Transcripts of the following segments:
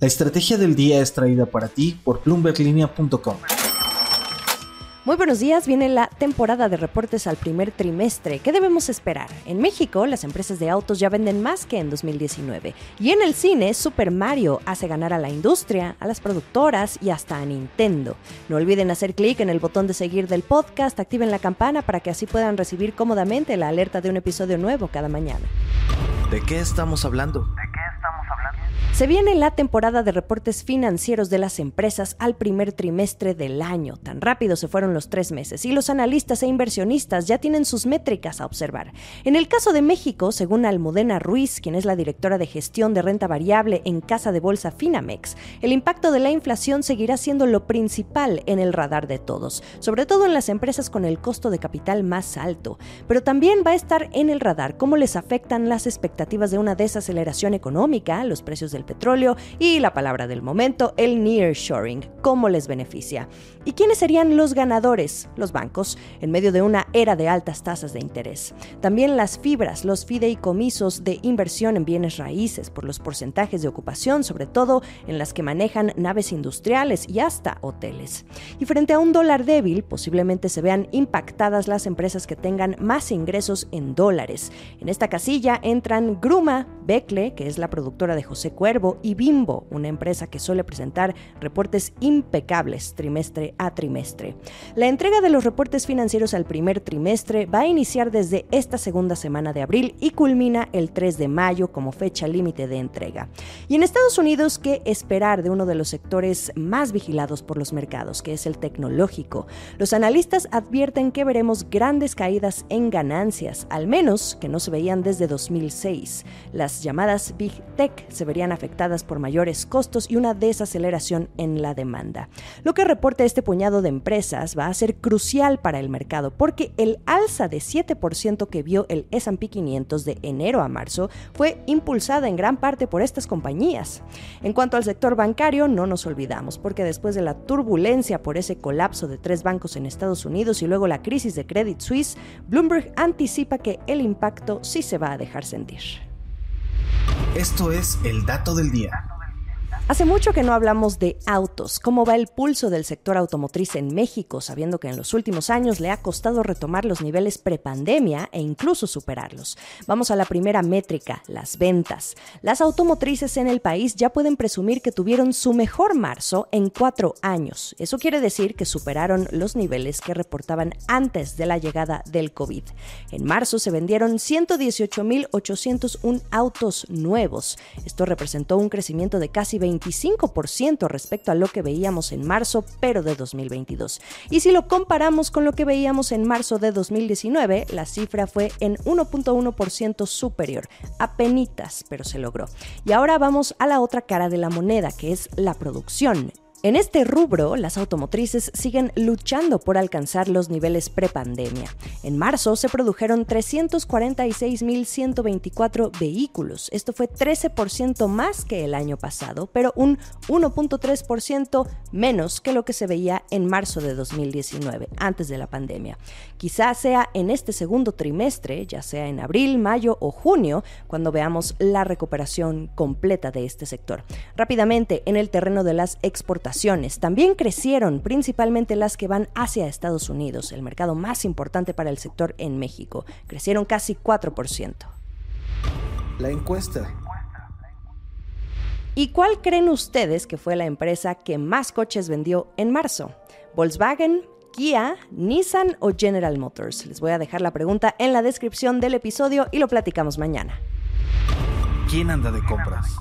La estrategia del día es traída para ti por plumberlinea.com. Muy buenos días, viene la temporada de reportes al primer trimestre. ¿Qué debemos esperar? En México, las empresas de autos ya venden más que en 2019. Y en el cine, Super Mario hace ganar a la industria, a las productoras y hasta a Nintendo. No olviden hacer clic en el botón de seguir del podcast, activen la campana para que así puedan recibir cómodamente la alerta de un episodio nuevo cada mañana. ¿De qué estamos hablando? Se viene la temporada de reportes financieros de las empresas al primer trimestre del año. Tan rápido se fueron los tres meses y los analistas e inversionistas ya tienen sus métricas a observar. En el caso de México, según Almudena Ruiz, quien es la directora de gestión de renta variable en Casa de Bolsa Finamex, el impacto de la inflación seguirá siendo lo principal en el radar de todos, sobre todo en las empresas con el costo de capital más alto. Pero también va a estar en el radar cómo les afectan las expectativas de una desaceleración económica, los precios del petróleo y la palabra del momento, el nearshoring, cómo les beneficia. ¿Y quiénes serían los ganadores? Los bancos, en medio de una era de altas tasas de interés. También las fibras, los fideicomisos de inversión en bienes raíces por los porcentajes de ocupación, sobre todo en las que manejan naves industriales y hasta hoteles. Y frente a un dólar débil, posiblemente se vean impactadas las empresas que tengan más ingresos en dólares. En esta casilla entran Gruma, Becle, que es la productora de José Cuervo, y Bimbo, una empresa que suele presentar reportes impecables trimestre a trimestre. La entrega de los reportes financieros al primer trimestre va a iniciar desde esta segunda semana de abril y culmina el 3 de mayo como fecha límite de entrega. Y en Estados Unidos, ¿qué esperar de uno de los sectores más vigilados por los mercados, que es el tecnológico? Los analistas advierten que veremos grandes caídas en ganancias, al menos que no se veían desde 2006. Las llamadas Big Tech se verían afectadas por mayores costos y una desaceleración en la demanda. Lo que reporta este puñado de empresas va a ser crucial para el mercado porque el alza de 7% que vio el S&P 500 de enero a marzo fue impulsada en gran parte por estas compañías. En cuanto al sector bancario, no nos olvidamos porque después de la turbulencia por ese colapso de tres bancos en Estados Unidos y luego la crisis de Credit Suisse, Bloomberg anticipa que el impacto sí se va a dejar sentir. Esto es el dato del día. Hace mucho que no hablamos de autos. ¿Cómo va el pulso del sector automotriz en México, sabiendo que en los últimos años le ha costado retomar los niveles prepandemia e incluso superarlos? Vamos a la primera métrica, las ventas. Las automotrices en el país ya pueden presumir que tuvieron su mejor marzo en cuatro años. Eso quiere decir que superaron los niveles que reportaban antes de la llegada del COVID. En marzo se vendieron 118.801 autos nuevos. Esto representó un crecimiento de casi 20 25% respecto a lo que veíamos en marzo, pero de 2022. Y si lo comparamos con lo que veíamos en marzo de 2019, la cifra fue en 1.1% superior, apenitas, pero se logró. Y ahora vamos a la otra cara de la moneda, que es la producción. En este rubro, las automotrices siguen luchando por alcanzar los niveles prepandemia. En marzo se produjeron 346.124 vehículos. Esto fue 13% más que el año pasado, pero un 1.3% menos que lo que se veía en marzo de 2019, antes de la pandemia. Quizás sea en este segundo trimestre, ya sea en abril, mayo o junio, cuando veamos la recuperación completa de este sector. Rápidamente, en el terreno de las exportaciones, también crecieron, principalmente las que van hacia Estados Unidos, el mercado más importante para el sector en México. Crecieron casi 4%. La encuesta. ¿Y cuál creen ustedes que fue la empresa que más coches vendió en marzo? ¿Volkswagen, Kia, Nissan o General Motors? Les voy a dejar la pregunta en la descripción del episodio y lo platicamos mañana. ¿Quién anda de compras?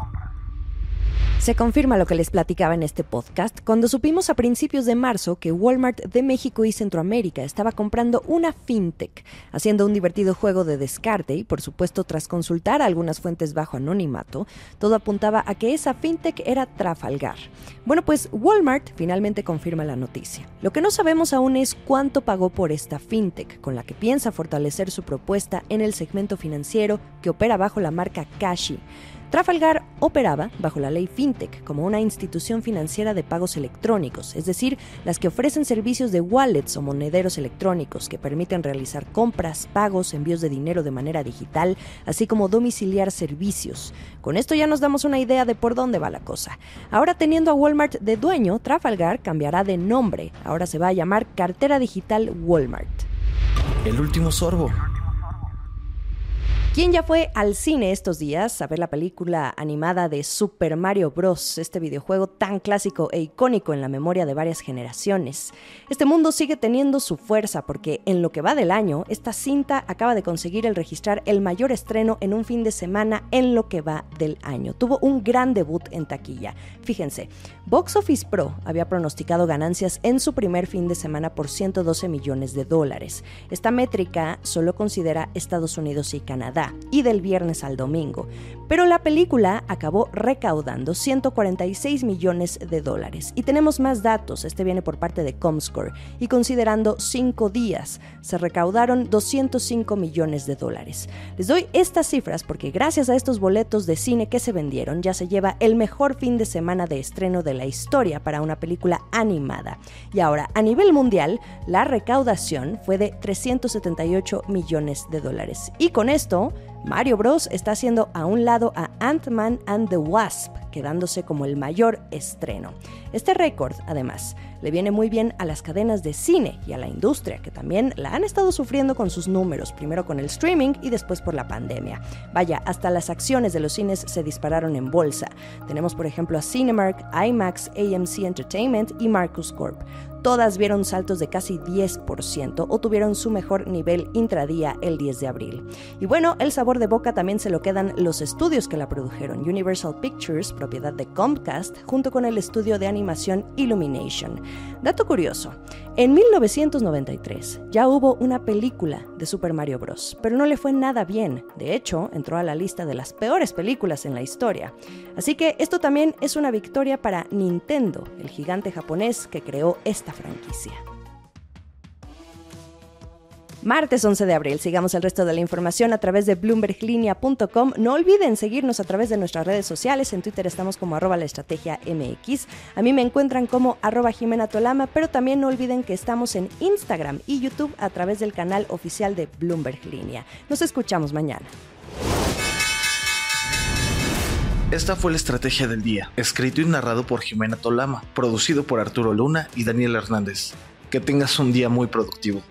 Se confirma lo que les platicaba en este podcast cuando supimos a principios de marzo que Walmart de México y Centroamérica estaba comprando una fintech, haciendo un divertido juego de descarte y por supuesto tras consultar algunas fuentes bajo anonimato, todo apuntaba a que esa fintech era Trafalgar. Bueno, pues Walmart finalmente confirma la noticia. Lo que no sabemos aún es cuánto pagó por esta fintech, con la que piensa fortalecer su propuesta en el segmento financiero que opera bajo la marca Cashi. Trafalgar operaba bajo la ley FinTech como una institución financiera de pagos electrónicos, es decir, las que ofrecen servicios de wallets o monederos electrónicos que permiten realizar compras, pagos, envíos de dinero de manera digital, así como domiciliar servicios. Con esto ya nos damos una idea de por dónde va la cosa. Ahora teniendo a Walmart de dueño, Trafalgar cambiará de nombre. Ahora se va a llamar Cartera Digital Walmart. El último sorbo. ¿Quién ya fue al cine estos días a ver la película animada de Super Mario Bros., este videojuego tan clásico e icónico en la memoria de varias generaciones? Este mundo sigue teniendo su fuerza porque en lo que va del año, esta cinta acaba de conseguir el registrar el mayor estreno en un fin de semana en lo que va del año. Tuvo un gran debut en taquilla. Fíjense, Box Office Pro había pronosticado ganancias en su primer fin de semana por 112 millones de dólares. Esta métrica solo considera Estados Unidos y Canadá y del viernes al domingo, pero la película acabó recaudando 146 millones de dólares. Y tenemos más datos, este viene por parte de Comscore, y considerando cinco días, se recaudaron 205 millones de dólares. Les doy estas cifras porque gracias a estos boletos de cine que se vendieron, ya se lleva el mejor fin de semana de estreno de la historia para una película animada. Y ahora, a nivel mundial, la recaudación fue de 378 millones de dólares. Y con esto, Mario Bros está haciendo a un lado a Ant-Man and the Wasp, quedándose como el mayor estreno. Este récord, además, le viene muy bien a las cadenas de cine y a la industria, que también la han estado sufriendo con sus números, primero con el streaming y después por la pandemia. Vaya, hasta las acciones de los cines se dispararon en bolsa. Tenemos, por ejemplo, a Cinemark, IMAX, AMC Entertainment y Marcus Corp todas vieron saltos de casi 10% o tuvieron su mejor nivel intradía el 10 de abril. Y bueno, el sabor de boca también se lo quedan los estudios que la produjeron. Universal Pictures, propiedad de Comcast, junto con el estudio de animación Illumination. Dato curioso, en 1993 ya hubo una película de Super Mario Bros., pero no le fue nada bien. De hecho, entró a la lista de las peores películas en la historia. Así que esto también es una victoria para Nintendo, el gigante japonés que creó esta franquicia. Martes 11 de abril. Sigamos el resto de la información a través de bloomberglinea.com. No olviden seguirnos a través de nuestras redes sociales. En Twitter estamos como arroba la estrategia MX. A mí me encuentran como arroba Jimena Tolama, pero también no olviden que estamos en Instagram y YouTube a través del canal oficial de Bloomberg Línea. Nos escuchamos mañana. Esta fue la estrategia del día, escrito y narrado por Jimena Tolama, producido por Arturo Luna y Daniel Hernández. Que tengas un día muy productivo.